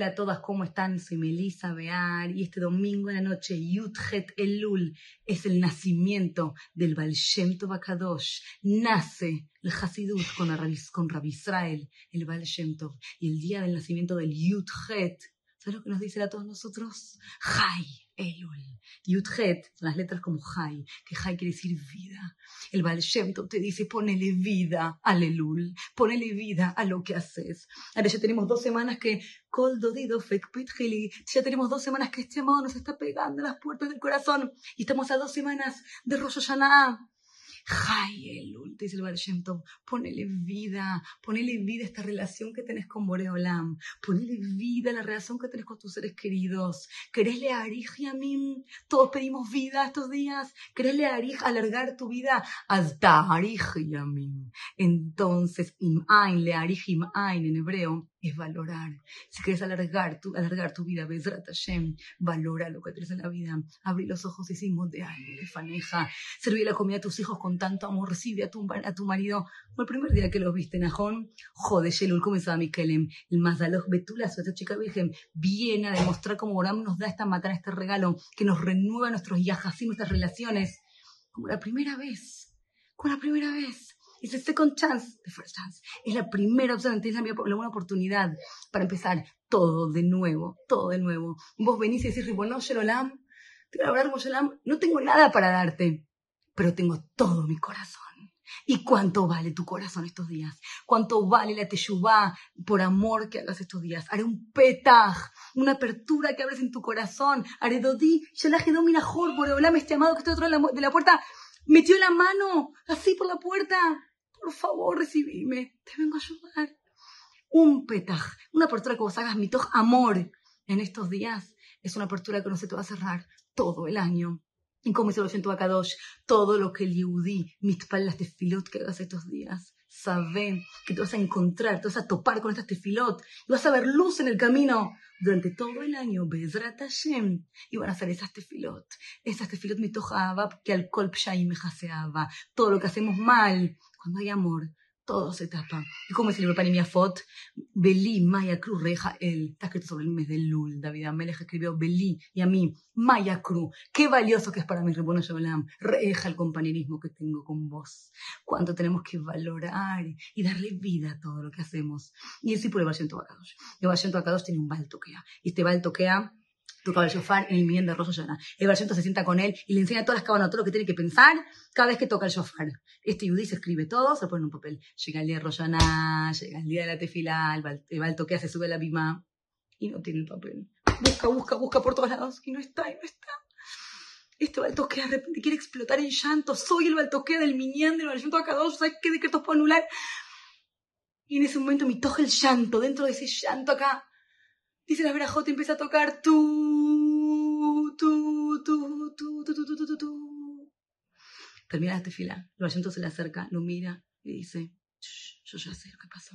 Hola a todas, ¿cómo están? Soy Melissa Bear y este domingo en la noche, Yudhet Elul, es el nacimiento del Baal Shem Tov HaKadosh. Nace el Hasidut con, con Rabbi Israel, el Baal Shem Tov. Y el día del nacimiento del Yudhet, ¿sabes lo que nos dice a todos nosotros? Jai Elul. Yudhet son las letras como Jai, que Jai quiere decir vida. El Baal Shem Tov te dice, ponele vida al Elul, ponele vida a lo que haces. Ahora ya tenemos dos semanas que ya tenemos dos semanas que este amor nos está pegando en las puertas del corazón y estamos a dos semanas de Rosh Hashanah. Elul, dice el Baal ponele vida, ponele vida a esta relación que tenés con Boreolam, ponele vida a la relación que tenés con tus seres queridos. ¿Querés leer Yamim? Todos pedimos vida estos días. ¿Querés leer alargar tu vida? Hasta Yamim. Entonces, Im Ain, learij Im Ain en hebreo, es valorar. Si quieres alargar tu, alargar tu vida, Bezrat Hashem, valora lo que tienes en la vida. Abrí los ojos y decimos de de faneja. Serví la comida a tus hijos con tanto amor. Recibe a tu, marido. Como el primer día que los viste, Najón. Jode, Shelul, comenzaba Mikelem. El Mazaloj Betula, esta chica virgen, viene a demostrar cómo Oram nos da esta matana, este regalo, que nos renueva nuestros y nuestras relaciones. Como la primera vez. Como la primera vez es el second chance, the first chance. Es la primera opción, es la, buena oportunidad para empezar todo de nuevo, todo de nuevo. Vos venís y decís, bueno, Sherolam, te voy a hablar, no tengo nada para darte, pero tengo todo mi corazón. ¿Y cuánto vale tu corazón estos días? ¿Cuánto vale la teshuvá por amor que hagas estos días? Haré un petaj, una apertura que abres en tu corazón. Haré dodi, shalach minahor, por este amado que está otro de la puerta, metió la mano así por la puerta por favor, recibime, te vengo a ayudar. Un petaj, una apertura que vos hagas mitoch amor en estos días, es una apertura que no se te va a cerrar todo el año. Y como dice el a Kadosh, todo lo que el Yehudi, mitpal las tefilot que hagas estos días, sabe que te vas a encontrar, te vas a topar con estas tefilot, y vas a ver luz en el camino durante todo el año, Bezrat Hashem, y van a ser esas tefilot, esas tefilot mitoch que al kol pshaim todo lo que hacemos mal, cuando hay amor, todo se tapa. Y como es el libro Panimia Fot, Belí, Maya Cruz, Reja, él, está escrito sobre el mes del Lul. David Amelech escribió Belí y a mí, Maya Cruz. Qué valioso que es para mí, Rebono Yolam, reja el compañerismo que tengo con vos. Cuánto tenemos que valorar y darle vida a todo lo que hacemos. Y el por el Vallento Akadosh. El Vallento Akadosh tiene un Baltoquea. Y este Baltoquea tocaba el shofar en el Minyan de Rosh El Barcento se sienta con él y le enseña todas las cabanas todo lo que tiene que pensar cada vez que toca el shofar. Este Yudí se escribe todo, se pone en un papel. Llega el día de Rosh llega el día de la tefila, el baltoquea se sube a la bima y no tiene el papel. Busca, busca, busca por todos lados y no está, y no está. Este baltoquea de repente quiere explotar en llanto. Soy el baltoquea del Minyan del Barcento Akadosh. ¿Sabes qué decretos puedo anular? Y en ese momento me toja el llanto, dentro de ese llanto acá Dice la verajot y empieza a tocar tú, tú, tú, tú, tú, tú, tú, tú, Termina la tefila, el asiento se le acerca, lo mira y dice, yo ya sé lo que pasó.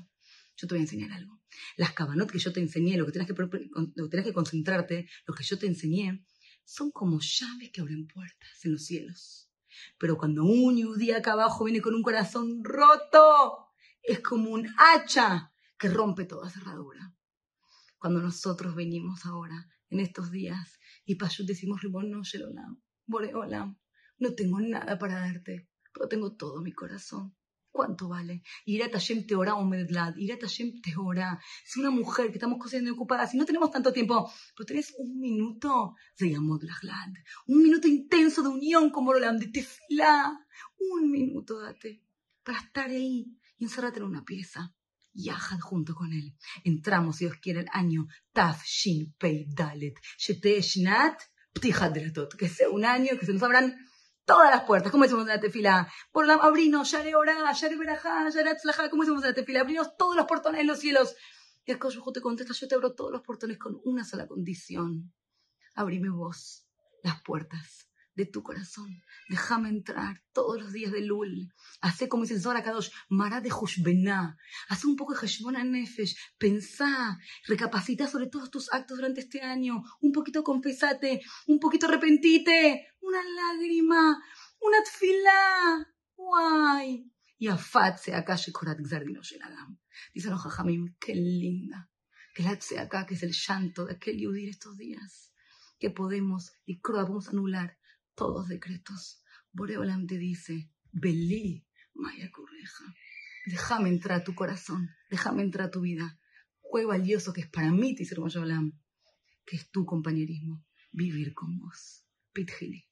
Yo te voy a enseñar algo. Las cabanot que yo te enseñé, lo que tienes que, lo que, que concentrarte, lo que yo te enseñé, son como llaves que abren puertas en los cielos. Pero cuando un yudí acá abajo viene con un corazón roto, es como un hacha que rompe toda cerradura cuando nosotros venimos ahora, en estos días, y Pashut decimos, no, Sherolam, Boreolam, no tengo nada para darte, pero tengo todo mi corazón. ¿Cuánto vale? Ira Tashem Teorá o Medlad, Ira Tashem Teorá. Si una mujer que estamos cosiendo ocupada, si no tenemos tanto tiempo, pero tenés un minuto de Yamod Laglad, un minuto intenso de unión como Roland, de Tefilá, un minuto date para estar ahí y encerrarte en una pieza Junto con él. Entramos, si Dios quiere, el año Taf Shin Pei Dalet. Shete Shnat Ptijadretot. Que sea un año que se nos abran todas las puertas. ¿Cómo decimos en la tefila? Por la abrinos, Yare Ora, Yare Berajá, Yare Atzlajá. ¿Cómo decimos en la tefila? Abrinos todos los portones en los cielos. Y el Koshujú te contesta, yo te abro todos los portones con una sola condición. Abrime vos las puertas de tu corazón. Déjame entrar todos los días de Lul. Hace como dice el Zohar Kadosh, Mará de Hushbená. Haz un poco de Heshbon Nefesh. Pensá, recapacita sobre todos tus actos durante este año. Un poquito confesate, un poquito arrepentite. Una lágrima, una tfilá. Guay. Y afat se akash korat gzardino Dicen los jajamim, qué linda que la acá, que es el llanto de aquel Yudir estos días, que podemos, y creo vamos anular todos decretos. Boreolam te dice, Belí, Maya Correja, déjame entrar a tu corazón, déjame entrar a tu vida. Juego valioso que es para mí, te dice que es tu compañerismo, vivir con vos. Pitgili.